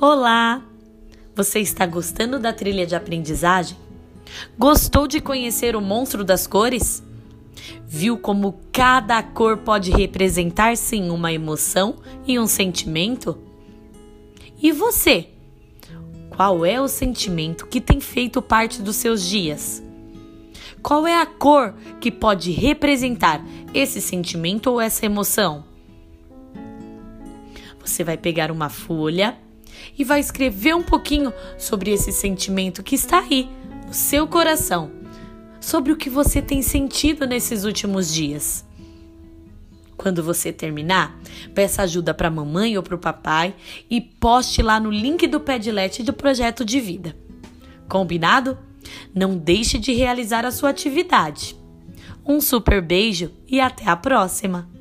Olá! Você está gostando da trilha de aprendizagem? Gostou de conhecer o monstro das cores? Viu como cada cor pode representar sim uma emoção e um sentimento? E você? Qual é o sentimento que tem feito parte dos seus dias? Qual é a cor que pode representar esse sentimento ou essa emoção? Você vai pegar uma folha e vai escrever um pouquinho sobre esse sentimento que está aí no seu coração, sobre o que você tem sentido nesses últimos dias. Quando você terminar, peça ajuda para a mamãe ou para o papai e poste lá no link do Padlet do projeto de vida. Combinado? Não deixe de realizar a sua atividade. Um super beijo e até a próxima!